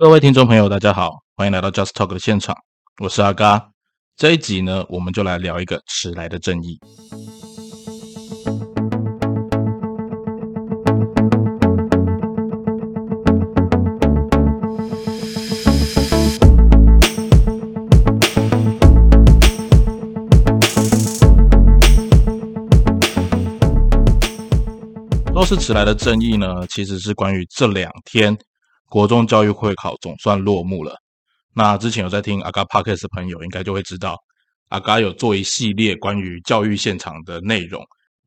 各位听众朋友，大家好，欢迎来到 Just Talk 的现场，我是阿嘎。这一集呢，我们就来聊一个迟来的正义。说是迟来的正义呢，其实是关于这两天。国中教育会考总算落幕了。那之前有在听阿嘎 podcast 的朋友，应该就会知道，阿嘎有做一系列关于教育现场的内容。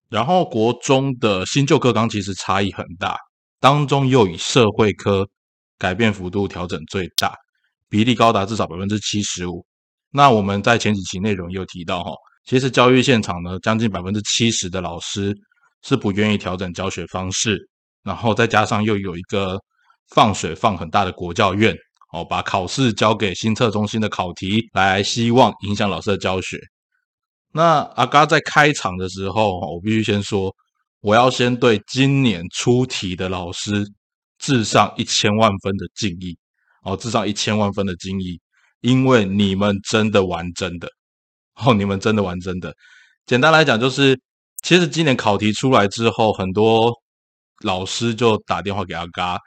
然后国中的新旧课纲其实差异很大，当中又以社会科改变幅度调整最大，比例高达至少百分之七十五。那我们在前几期内容也有提到哈，其实教育现场呢，将近百分之七十的老师是不愿意调整教学方式，然后再加上又有一个。放水放很大的国教院，哦，把考试交给新测中心的考题来，希望影响老师的教学。那阿嘎在开场的时候，我必须先说，我要先对今年出题的老师致上一千万分的敬意，哦，致上一千万分的敬意，因为你们真的玩真的，哦，你们真的玩真的。简单来讲，就是其实今年考题出来之后，很多老师就打电话给阿嘎。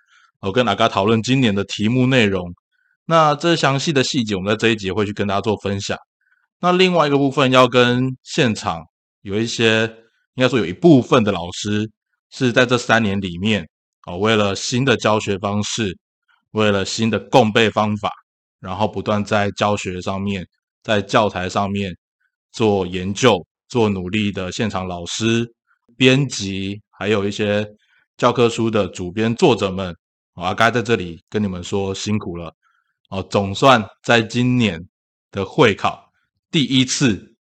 我跟阿嘎讨论今年的题目内容，那这详细的细节，我们在这一节会去跟大家做分享。那另外一个部分要跟现场有一些，应该说有一部分的老师是在这三年里面，哦，为了新的教学方式，为了新的共备方法，然后不断在教学上面，在教材上面做研究、做努力的现场老师、编辑，还有一些教科书的主编作者们。阿该在这里跟你们说辛苦了哦，总算在今年的会考第一次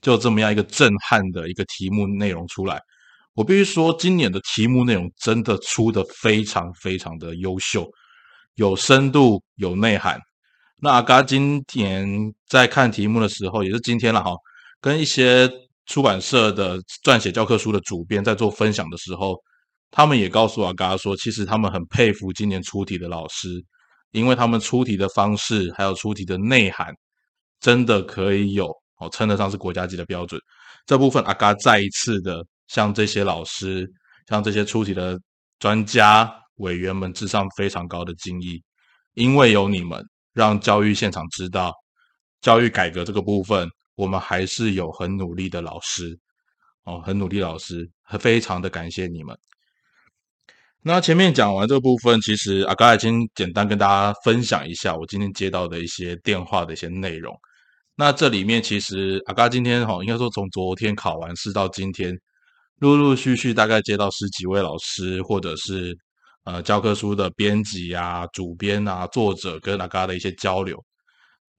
就这么样一个震撼的一个题目内容出来。我必须说，今年的题目内容真的出的非常非常的优秀，有深度有内涵。那阿嘎今年在看题目的时候，也是今天了哈，跟一些出版社的撰写教科书的主编在做分享的时候。他们也告诉阿嘎说，其实他们很佩服今年出题的老师，因为他们出题的方式还有出题的内涵，真的可以有哦，称得上是国家级的标准。这部分阿嘎再一次的向这些老师、向这些出题的专家委员们致上非常高的敬意，因为有你们，让教育现场知道，教育改革这个部分，我们还是有很努力的老师哦，很努力老师，非常的感谢你们。那前面讲完这部分，其实阿嘎已经简单跟大家分享一下我今天接到的一些电话的一些内容。那这里面其实阿嘎今天哈，应该说从昨天考完试到今天，陆陆续续大概接到十几位老师，或者是呃教科书的编辑啊、主编啊、作者跟阿嘎的一些交流。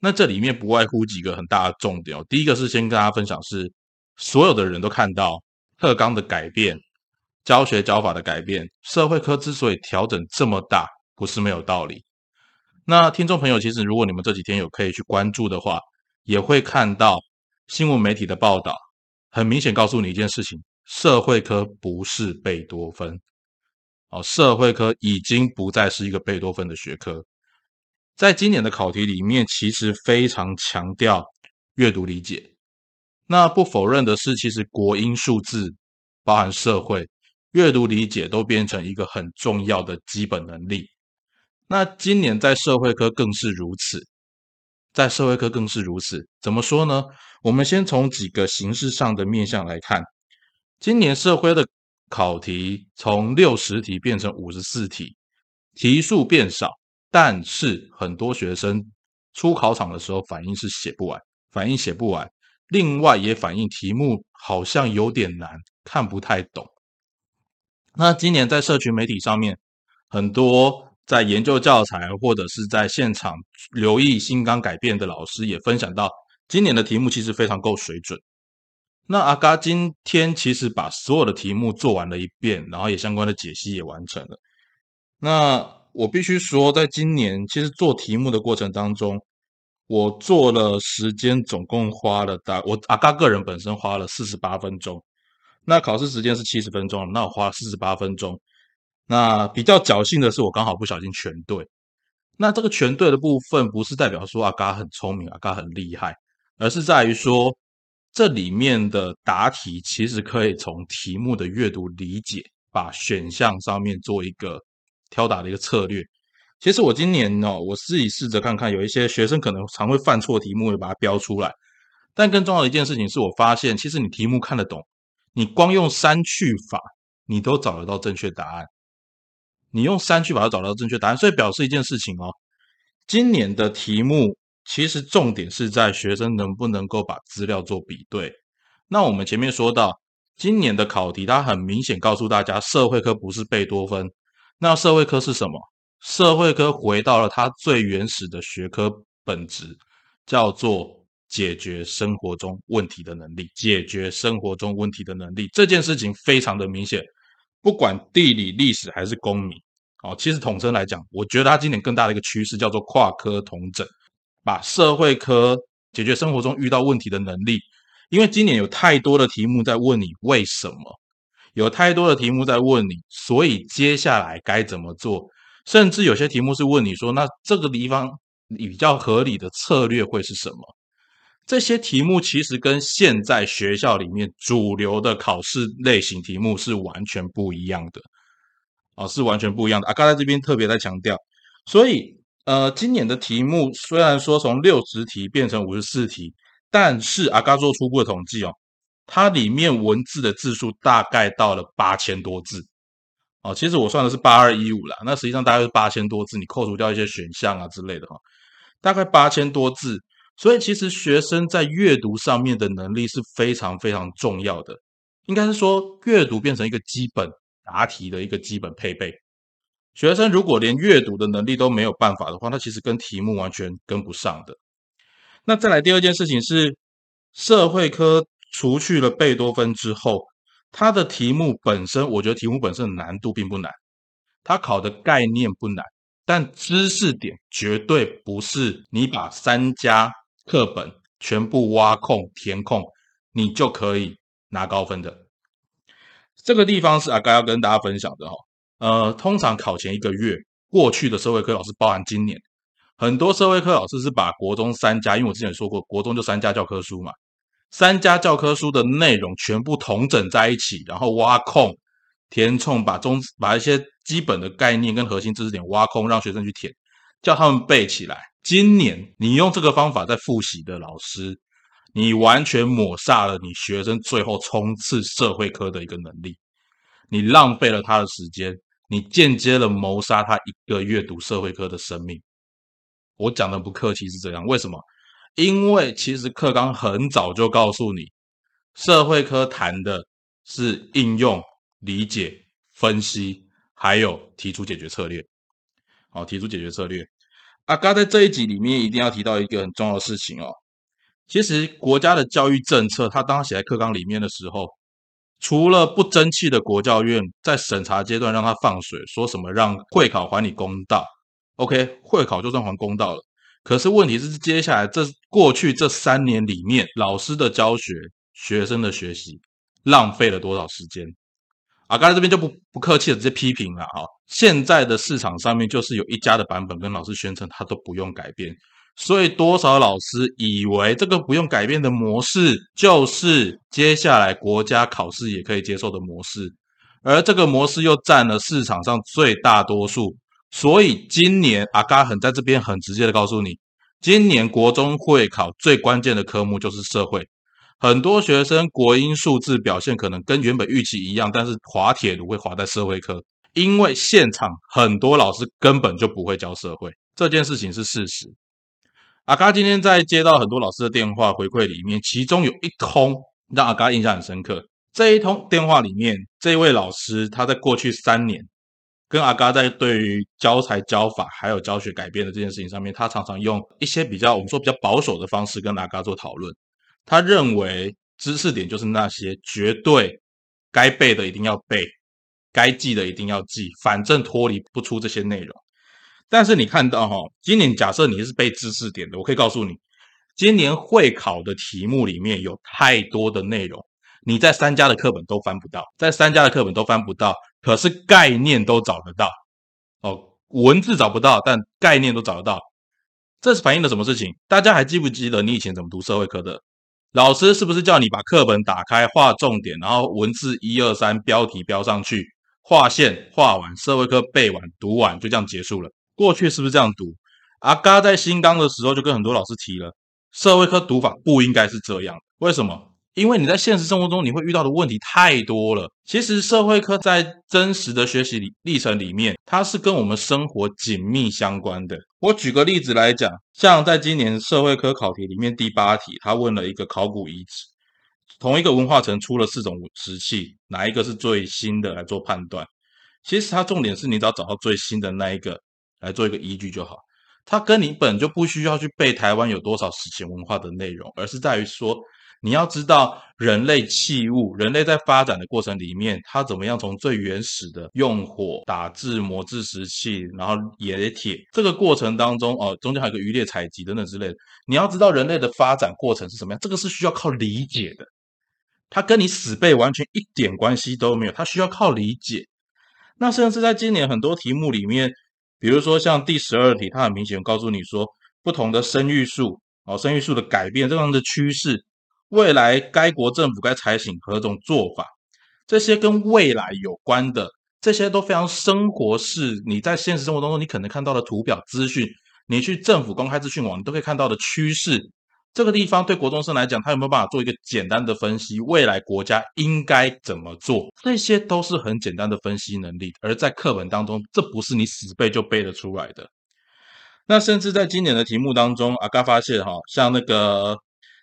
那这里面不外乎几个很大的重点哦。第一个是先跟大家分享，是所有的人都看到特纲的改变。教学教法的改变，社会科之所以调整这么大，不是没有道理。那听众朋友，其实如果你们这几天有可以去关注的话，也会看到新闻媒体的报道，很明显告诉你一件事情：社会科不是贝多芬。哦，社会科已经不再是一个贝多芬的学科。在今年的考题里面，其实非常强调阅读理解。那不否认的是，其实国英数字包含社会。阅读理解都变成一个很重要的基本能力。那今年在社会科更是如此，在社会科更是如此。怎么说呢？我们先从几个形式上的面向来看，今年社会的考题从六十题变成五十四题，题数变少，但是很多学生出考场的时候反应是写不完，反应写不完。另外也反映题目好像有点难，看不太懂。那今年在社群媒体上面，很多在研究教材或者是在现场留意新纲改变的老师也分享到，今年的题目其实非常够水准。那阿嘎今天其实把所有的题目做完了一遍，然后也相关的解析也完成了。那我必须说，在今年其实做题目的过程当中，我做了时间总共花了大我阿嘎个人本身花了四十八分钟。那考试时间是七十分钟，那我花了四十八分钟。那比较侥幸的是，我刚好不小心全对。那这个全对的部分，不是代表说阿嘎很聪明，阿嘎很厉害，而是在于说这里面的答题其实可以从题目的阅读理解，把选项上面做一个挑答的一个策略。其实我今年呢，我自己试着看看，有一些学生可能常会犯错题目，会把它标出来。但更重要的一件事情是我发现，其实你题目看得懂，你光用删去法，你都找得到正确答案。你用删去法找到正确答案，所以表示一件事情哦，今年的题目其实重点是在学生能不能够把资料做比对。那我们前面说到，今年的考题，它很明显告诉大家，社会科不是贝多芬，那社会科是什么？社会科回到了它最原始的学科本质，叫做。解决生活中问题的能力，解决生活中问题的能力这件事情非常的明显，不管地理、历史还是公民，哦，其实统称来讲，我觉得它今年更大的一个趋势叫做跨科同整，把社会科解决生活中遇到问题的能力，因为今年有太多的题目在问你为什么，有太多的题目在问你，所以接下来该怎么做，甚至有些题目是问你说，那这个地方比较合理的策略会是什么？这些题目其实跟现在学校里面主流的考试类型题目是完全不一样的，啊，是完全不一样的。阿嘎在这边特别在强调，所以呃，今年的题目虽然说从六十题变成五十四题，但是阿嘎做初步的统计哦，它里面文字的字数大概到了八千多字，哦，其实我算的是八二一五啦，那实际上大概是八千多字，你扣除掉一些选项啊之类的哈，大概八千多字。所以，其实学生在阅读上面的能力是非常非常重要的。应该是说，阅读变成一个基本答题的一个基本配备。学生如果连阅读的能力都没有办法的话，那其实跟题目完全跟不上的。那再来第二件事情是，社会科除去了贝多芬之后，它的题目本身，我觉得题目本身的难度并不难，它考的概念不难，但知识点绝对不是你把三家。课本全部挖空填空，你就可以拿高分的。这个地方是阿该要跟大家分享的哈。呃，通常考前一个月，过去的社会科老师，包含今年很多社会科老师是把国中三家，因为我之前说过，国中就三家教科书嘛，三家教科书的内容全部统整在一起，然后挖空填充，把中把一些基本的概念跟核心知识点挖空，让学生去填，叫他们背起来。今年你用这个方法在复习的老师，你完全抹杀了你学生最后冲刺社会科的一个能力，你浪费了他的时间，你间接了谋杀他一个阅读社会科的生命。我讲的不客气是这样，为什么？因为其实课纲很早就告诉你，社会科谈的是应用、理解、分析，还有提出解决策略。好，提出解决策略。阿嘎在这一集里面一定要提到一个很重要的事情哦。其实国家的教育政策，他当写在课纲里面的时候，除了不争气的国教院在审查阶段让他放水，说什么让会考还你公道，OK，会考就算还公道了。可是问题是，接下来这过去这三年里面，老师的教学、学生的学习，浪费了多少时间？阿嘎在这边就不不客气的直接批评了啊！现在的市场上面就是有一家的版本跟老师宣称他都不用改变，所以多少老师以为这个不用改变的模式就是接下来国家考试也可以接受的模式，而这个模式又占了市场上最大多数，所以今年阿嘎很在这边很直接的告诉你，今年国中会考最关键的科目就是社会。很多学生国英数字表现可能跟原本预期一样，但是滑铁卢会滑在社会科，因为现场很多老师根本就不会教社会，这件事情是事实。阿嘎今天在接到很多老师的电话回馈里面，其中有一通让阿嘎印象很深刻。这一通电话里面，这位老师他在过去三年跟阿嘎在对于教材教法还有教学改变的这件事情上面，他常常用一些比较我们说比较保守的方式跟阿嘎做讨论。他认为知识点就是那些绝对该背的一定要背，该记的一定要记，反正脱离不出这些内容。但是你看到哈，今年假设你是背知识点的，我可以告诉你，今年会考的题目里面有太多的内容，你在三家的课本都翻不到，在三家的课本都翻不到，可是概念都找得到。哦，文字找不到，但概念都找得到。这是反映了什么事情？大家还记不记得你以前怎么读社会科的？老师是不是叫你把课本打开，画重点，然后文字一二三，标题标上去，画线画完，社会科背完读完，就这样结束了？过去是不是这样读？阿嘎在新纲的时候就跟很多老师提了，社会科读法不应该是这样。为什么？因为你在现实生活中你会遇到的问题太多了。其实社会科在真实的学习历程里面，它是跟我们生活紧密相关的。我举个例子来讲，像在今年社会科考题里面第八题，他问了一个考古遗址，同一个文化层出了四种石器，哪一个是最新的来做判断？其实它重点是你只要找到最新的那一个来做一个依据就好。它跟你本就不需要去背台湾有多少史前文化的内容，而是在于说。你要知道，人类器物，人类在发展的过程里面，它怎么样从最原始的用火打制磨制石器，然后冶铁这个过程当中，哦，中间还有个渔猎采集等等之类的。你要知道人类的发展过程是什么样，这个是需要靠理解的，它跟你死背完全一点关系都没有，它需要靠理解。那甚至在今年很多题目里面，比如说像第十二题，它很明显告诉你说，不同的生育数，哦，生育数的改变这样的趋势。未来该国政府该采取何种做法？这些跟未来有关的，这些都非常生活式。你在现实生活当中，你可能看到的图表资讯，你去政府公开资讯网，你都可以看到的趋势。这个地方对国中生来讲，他有没有办法做一个简单的分析？未来国家应该怎么做？这些都是很简单的分析能力。而在课本当中，这不是你死背就背得出来的。那甚至在今年的题目当中，阿嘎发现哈，像那个。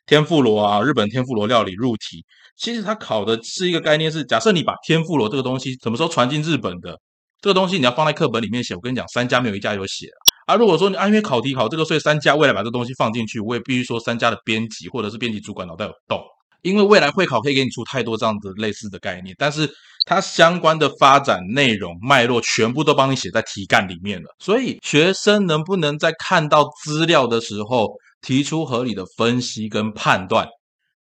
天妇罗啊，日本天妇罗料理入题，其实它考的是一个概念，是假设你把天妇罗这个东西什么时候传进日本的，这个东西你要放在课本里面写。我跟你讲，三家没有一家有写啊。如果说你啊，因为考题考这个，所以三家未来把这东西放进去，我也必须说三家的编辑或者是编辑主管脑袋有洞，因为未来会考可以给你出太多这样子类似的概念，但是它相关的发展内容脉络全部都帮你写在题干里面了。所以学生能不能在看到资料的时候？提出合理的分析跟判断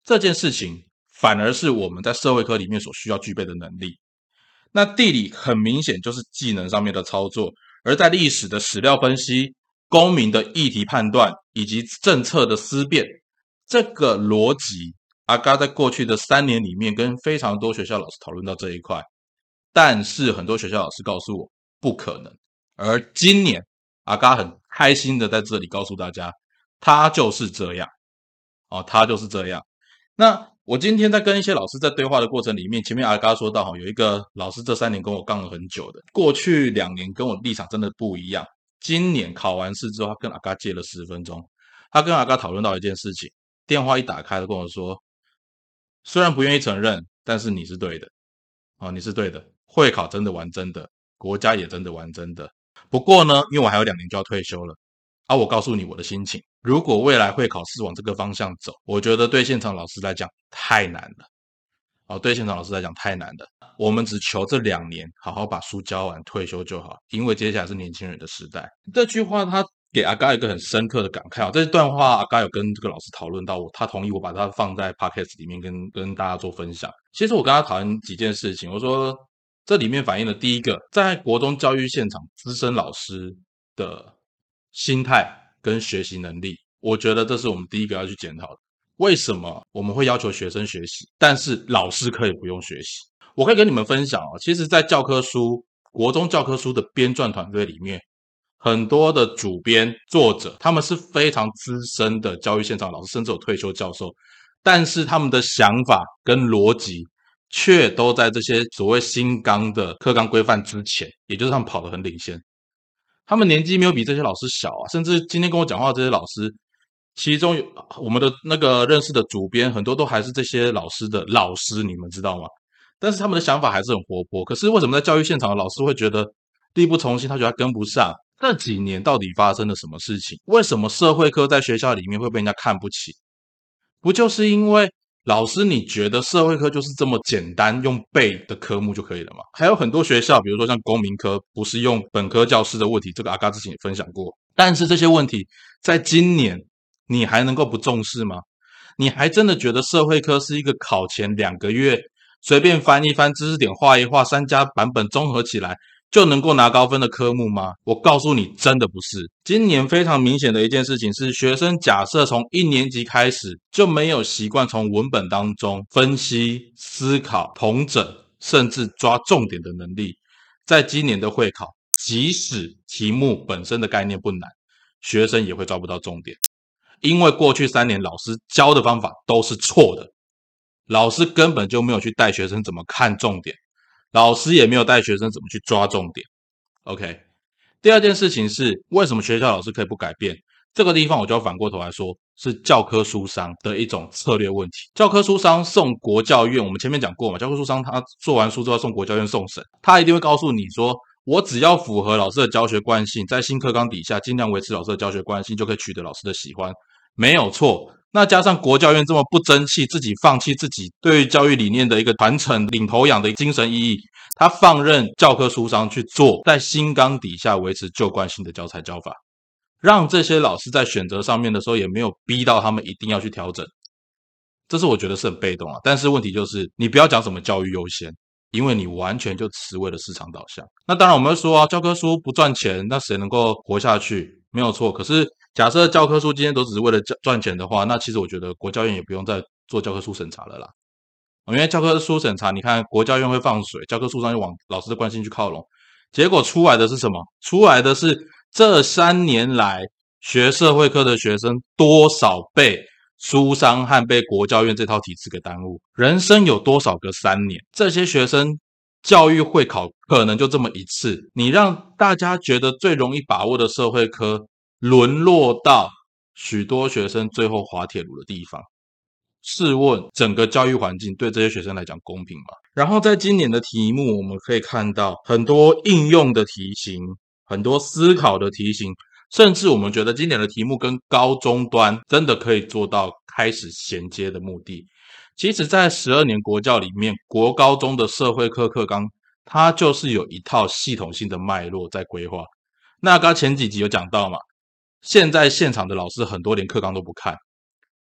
这件事情，反而是我们在社会科里面所需要具备的能力。那地理很明显就是技能上面的操作，而在历史的史料分析、公民的议题判断以及政策的思辨，这个逻辑，阿嘎在过去的三年里面跟非常多学校老师讨论到这一块，但是很多学校老师告诉我不可能。而今年阿嘎很开心的在这里告诉大家。他就是这样，哦，他就是这样。那我今天在跟一些老师在对话的过程里面，前面阿嘎说到哈，有一个老师这三年跟我杠了很久的，过去两年跟我立场真的不一样。今年考完试之后，他跟阿嘎借了十分钟，他跟阿嘎讨论到一件事情，电话一打开，他跟我说，虽然不愿意承认，但是你是对的，哦，你是对的，会考真的玩真的，国家也真的玩真的。不过呢，因为我还有两年就要退休了。啊，我告诉你我的心情。如果未来会考试往这个方向走，我觉得对现场老师来讲太难了。哦，对现场老师来讲太难了。我们只求这两年好好把书教完，退休就好。因为接下来是年轻人的时代。这句话他给阿嘎一个很深刻的感慨啊。这段话阿嘎有跟这个老师讨论到，我他同意我把它放在 podcast 里面跟跟大家做分享。其实我跟他讨论几件事情，我说这里面反映的第一个，在国中教育现场资深老师的。心态跟学习能力，我觉得这是我们第一个要去检讨的。为什么我们会要求学生学习，但是老师可以不用学习？我可以跟你们分享啊，其实，在教科书、国中教科书的编撰团队里面，很多的主编、作者，他们是非常资深的教育现场老师，甚至有退休教授，但是他们的想法跟逻辑，却都在这些所谓新纲的课纲规范之前，也就是他们跑得很领先。他们年纪没有比这些老师小啊，甚至今天跟我讲话这些老师，其中有我们的那个认识的主编，很多都还是这些老师的老师，你们知道吗？但是他们的想法还是很活泼。可是为什么在教育现场的老师会觉得力不从心？他觉得跟不上？这几年到底发生了什么事情？为什么社会科在学校里面会被人家看不起？不就是因为？老师，你觉得社会科就是这么简单用背的科目就可以了吗？还有很多学校，比如说像公民科，不是用本科教师的问题，这个阿嘎之前也分享过。但是这些问题在今年，你还能够不重视吗？你还真的觉得社会科是一个考前两个月随便翻一翻知识点、画一画三家版本综合起来就能够拿高分的科目吗？我告诉你，真的不是。今年非常明显的一件事情是，学生假设从一年级开始就没有习惯从文本当中分析、思考、统整，甚至抓重点的能力，在今年的会考，即使题目本身的概念不难，学生也会抓不到重点，因为过去三年老师教的方法都是错的，老师根本就没有去带学生怎么看重点。老师也没有带学生怎么去抓重点。OK，第二件事情是为什么学校老师可以不改变？这个地方我就要反过头来说，是教科书商的一种策略问题。教科书商送国教院，我们前面讲过嘛，教科书商他做完书之后送国教院送审，他一定会告诉你说，我只要符合老师的教学惯性，在新课纲底下尽量维持老师的教学惯性，就可以取得老师的喜欢，没有错。那加上国教院这么不争气，自己放弃自己对于教育理念的一个传承、领头羊的精神意义，他放任教科书上去做，在新纲底下维持旧惯性的教材教法，让这些老师在选择上面的时候也没有逼到他们一定要去调整，这是我觉得是很被动啊。但是问题就是，你不要讲什么教育优先，因为你完全就只为了市场导向。那当然我们会说啊，教科书不赚钱，那谁能够活下去？没有错，可是。假设教科书今天都只是为了赚赚钱的话，那其实我觉得国教院也不用再做教科书审查了啦。因为教科书审查，你看国教院会放水，教科书上就往老师的关心去靠拢，结果出来的是什么？出来的是这三年来学社会科的学生多少被书商和被国教院这套体制给耽误？人生有多少个三年？这些学生教育会考可能就这么一次，你让大家觉得最容易把握的社会科。沦落到许多学生最后滑铁卢的地方，试问整个教育环境对这些学生来讲公平吗？然后在今年的题目，我们可以看到很多应用的题型，很多思考的题型，甚至我们觉得今年的题目跟高中端真的可以做到开始衔接的目的。其实，在十二年国教里面，国高中的社会课课纲，它就是有一套系统性的脉络在规划。那刚前几集有讲到嘛？现在现场的老师很多连课纲都不看，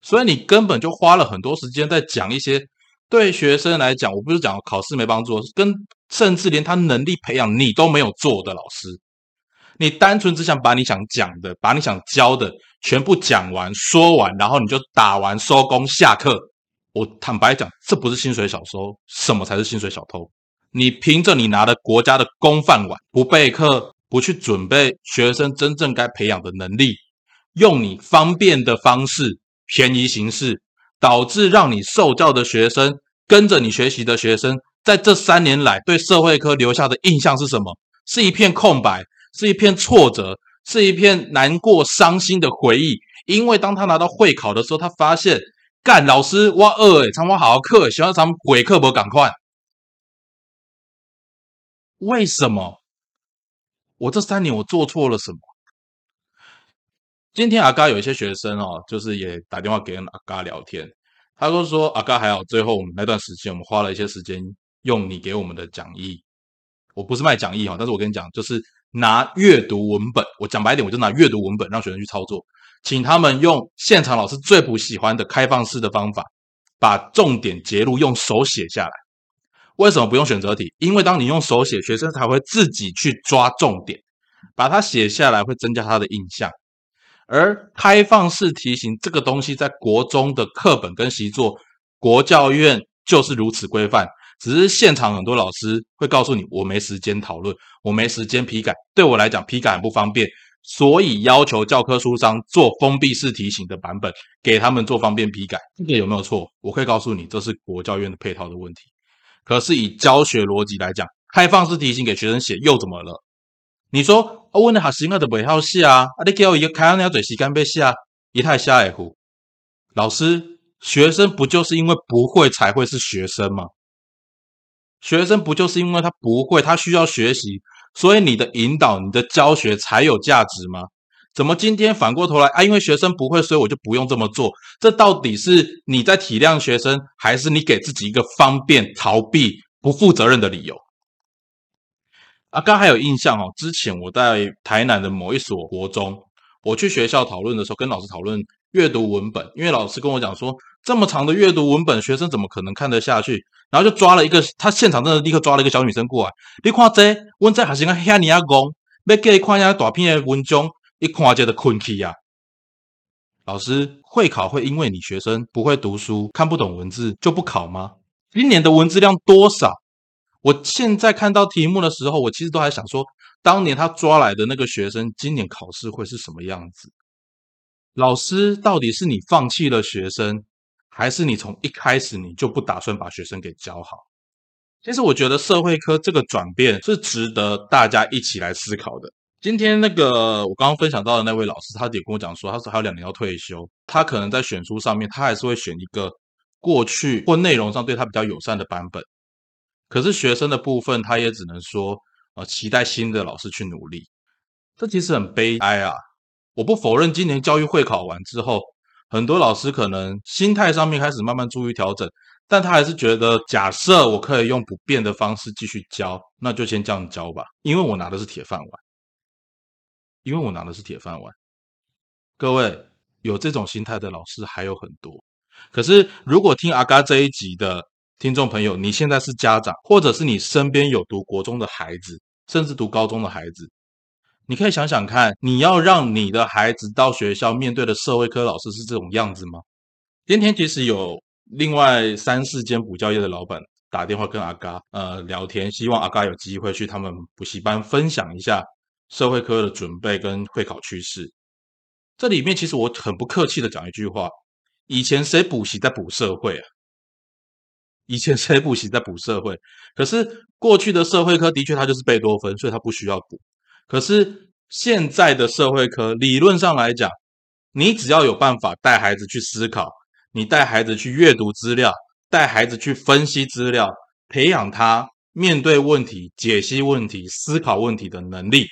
所以你根本就花了很多时间在讲一些对学生来讲，我不是讲考试没帮助，跟甚至连他能力培养你都没有做的老师，你单纯只想把你想讲的、把你想教的全部讲完、说完，然后你就打完收工下课。我坦白讲，这不是薪水小偷，什么才是薪水小偷？你凭着你拿的国家的公饭碗不备课。不去准备学生真正该培养的能力，用你方便的方式、便宜形式，导致让你受教的学生跟着你学习的学生，在这三年来对社会科留下的印象是什么？是一片空白，是一片挫折，是一片难过、伤心的回忆。因为当他拿到会考的时候，他发现干老师我饿诶，让我好好课，喜欢咱们鬼课不赶快？为什么？我这三年我做错了什么？今天阿嘎有一些学生哦，就是也打电话给阿嘎聊天，他都说阿嘎还好，最后我们那段时间我们花了一些时间用你给我们的讲义，我不是卖讲义哈，但是我跟你讲，就是拿阅读文本，我讲白点，我就拿阅读文本让学生去操作，请他们用现场老师最不喜欢的开放式的方法，把重点截录用手写下来。为什么不用选择题？因为当你用手写，学生才会自己去抓重点，把它写下来会增加他的印象。而开放式题型这个东西，在国中的课本跟习作，国教院就是如此规范。只是现场很多老师会告诉你，我没时间讨论，我没时间批改。对我来讲，批改很不方便，所以要求教科书上做封闭式题型的版本，给他们做方便批改。这个有没有错？我可以告诉你，这是国教院的配套的问题。可是以教学逻辑来讲，开放式题型给学生写又怎么了？你说啊，问的好习惯的不好写啊，啊，你给我一个开那嘴时间被写，一太瞎爱糊。老师，学生不就是因为不会才会是学生吗？学生不就是因为他不会，他需要学习，所以你的引导、你的教学才有价值吗？怎么今天反过头来啊？因为学生不会，所以我就不用这么做。这到底是你在体谅学生，还是你给自己一个方便、逃避、不负责任的理由？啊，刚还有印象哦。之前我在台南的某一所国中，我去学校讨论的时候，跟老师讨论阅读文本，因为老师跟我讲说，这么长的阅读文本，学生怎么可能看得下去？然后就抓了一个，他现场真的立刻抓了一个小女生过来。你看这，问这还是个遐尼啊戆，要给你看下大片的文章，一看就得困去呀。老师，会考会因为你学生不会读书、看不懂文字就不考吗？今年的文字量多少？我现在看到题目的时候，我其实都还想说，当年他抓来的那个学生，今年考试会是什么样子？老师，到底是你放弃了学生，还是你从一开始你就不打算把学生给教好？其实我觉得社会科这个转变是值得大家一起来思考的。今天那个我刚刚分享到的那位老师，他也跟我讲说，他说还有两年要退休，他可能在选书上面，他还是会选一个过去或内容上对他比较友善的版本。可是学生的部分，他也只能说，呃，期待新的老师去努力。这其实很悲哀啊！我不否认，今年教育会考完之后，很多老师可能心态上面开始慢慢注意调整，但他还是觉得，假设我可以用不变的方式继续教，那就先这样教吧，因为我拿的是铁饭碗，因为我拿的是铁饭碗。各位有这种心态的老师还有很多，可是如果听阿嘎这一集的。听众朋友，你现在是家长，或者是你身边有读国中的孩子，甚至读高中的孩子，你可以想想看，你要让你的孩子到学校面对的社会科老师是这种样子吗？今天其实有另外三四间补教业的老板打电话跟阿嘎呃聊天，希望阿嘎有机会去他们补习班分享一下社会科的准备跟会考趋势。这里面其实我很不客气的讲一句话：以前谁补习在补社会啊？以前谁补习在补社会？可是过去的社会科的确它就是贝多芬，所以它不需要补。可是现在的社会科理论上来讲，你只要有办法带孩子去思考，你带孩子去阅读资料，带孩子去分析资料，培养他面对问题、解析问题、思考问题的能力，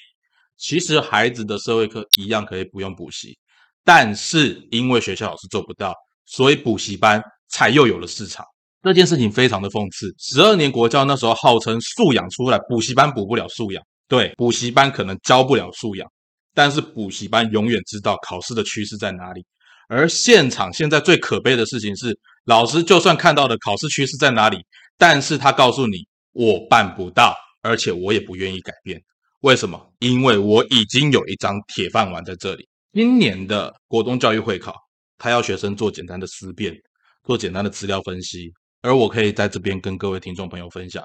其实孩子的社会科一样可以不用补习。但是因为学校老师做不到，所以补习班才又有了市场。这件事情非常的讽刺。十二年国教那时候号称素养出来，补习班补不了素养。对，补习班可能教不了素养，但是补习班永远知道考试的趋势在哪里。而现场现在最可悲的事情是，老师就算看到的考试趋势在哪里，但是他告诉你我办不到，而且我也不愿意改变。为什么？因为我已经有一张铁饭碗在这里。今年的国中教育会考，他要学生做简单的思辨，做简单的资料分析。而我可以在这边跟各位听众朋友分享，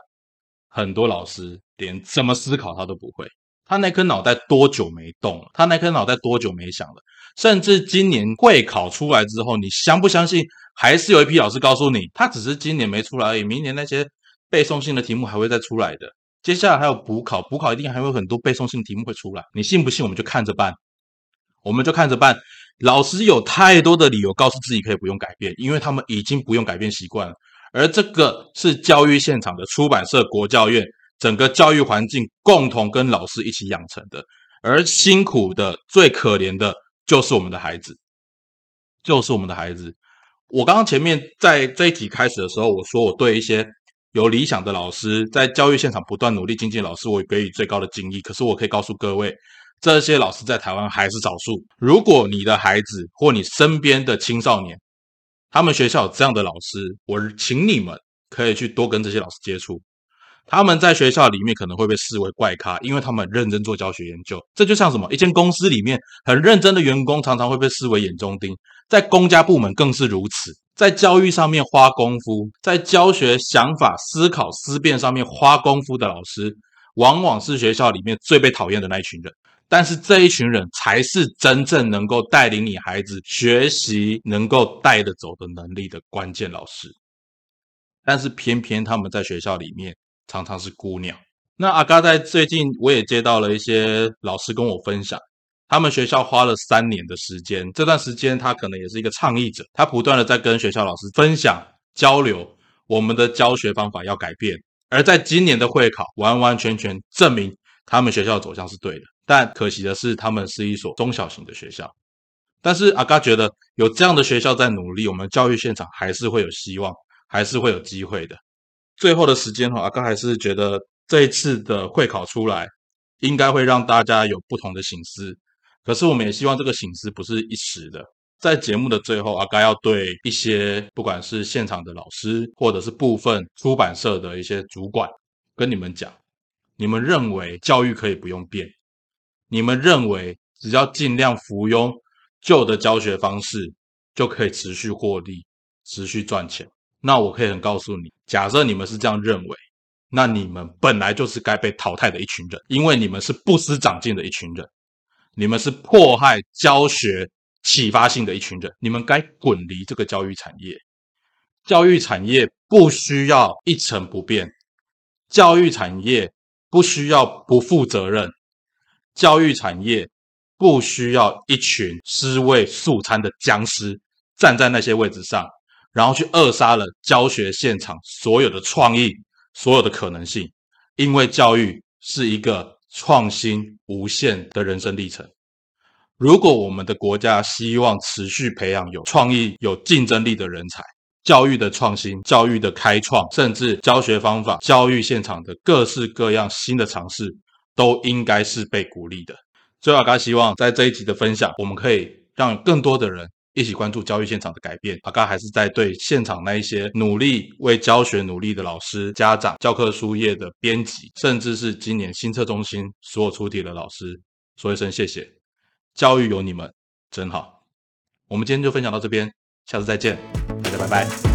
很多老师连怎么思考他都不会，他那颗脑袋多久没动了？他那颗脑袋多久没想了？甚至今年会考出来之后，你相不相信？还是有一批老师告诉你，他只是今年没出来而已，明年那些背诵性的题目还会再出来的。接下来还有补考，补考一定还会很多背诵性题目会出来。你信不信？我们就看着办，我们就看着办。老师有太多的理由告诉自己可以不用改变，因为他们已经不用改变习惯了。而这个是教育现场的出版社、国教院整个教育环境共同跟老师一起养成的，而辛苦的、最可怜的，就是我们的孩子，就是我们的孩子。我刚刚前面在这一集开始的时候，我说我对一些有理想的老师，在教育现场不断努力精进老师，我给予最高的敬意。可是我可以告诉各位，这些老师在台湾还是少数。如果你的孩子或你身边的青少年，他们学校有这样的老师，我请你们可以去多跟这些老师接触。他们在学校里面可能会被视为怪咖，因为他们认真做教学研究。这就像什么？一间公司里面很认真的员工，常常会被视为眼中钉。在公家部门更是如此。在教育上面花功夫，在教学想法、思考、思辨上面花功夫的老师，往往是学校里面最被讨厌的那一群人。但是这一群人才是真正能够带领你孩子学习、能够带得走的能力的关键老师。但是偏偏他们在学校里面常常是姑娘。那阿嘎在最近我也接到了一些老师跟我分享，他们学校花了三年的时间，这段时间他可能也是一个倡议者，他不断的在跟学校老师分享交流，我们的教学方法要改变。而在今年的会考，完完全全证明他们学校走向是对的。但可惜的是，他们是一所中小型的学校。但是阿嘎觉得有这样的学校在努力，我们教育现场还是会有希望，还是会有机会的。最后的时间哈，阿嘎还是觉得这一次的会考出来，应该会让大家有不同的醒思。可是我们也希望这个醒思不是一时的，在节目的最后，阿该要对一些不管是现场的老师，或者是部分出版社的一些主管，跟你们讲：你们认为教育可以不用变？你们认为只要尽量服用旧的教学方式，就可以持续获利、持续赚钱？那我可以很告诉你，假设你们是这样认为，那你们本来就是该被淘汰的一群人，因为你们是不思长进的一群人，你们是迫害教学。启发性的一群人，你们该滚离这个教育产业。教育产业不需要一成不变，教育产业不需要不负责任，教育产业不需要一群尸位素餐的僵尸站在那些位置上，然后去扼杀了教学现场所有的创意、所有的可能性。因为教育是一个创新无限的人生历程。如果我们的国家希望持续培养有创意、有竞争力的人才，教育的创新、教育的开创，甚至教学方法、教育现场的各式各样新的尝试，都应该是被鼓励的。最后，阿嘎希望在这一集的分享，我们可以让更多的人一起关注教育现场的改变。阿嘎还是在对现场那一些努力为教学努力的老师、家长、教科书业的编辑，甚至是今年新测中心所有出题的老师，说一声谢谢。教育有你们真好，我们今天就分享到这边，下次再见，大家拜拜。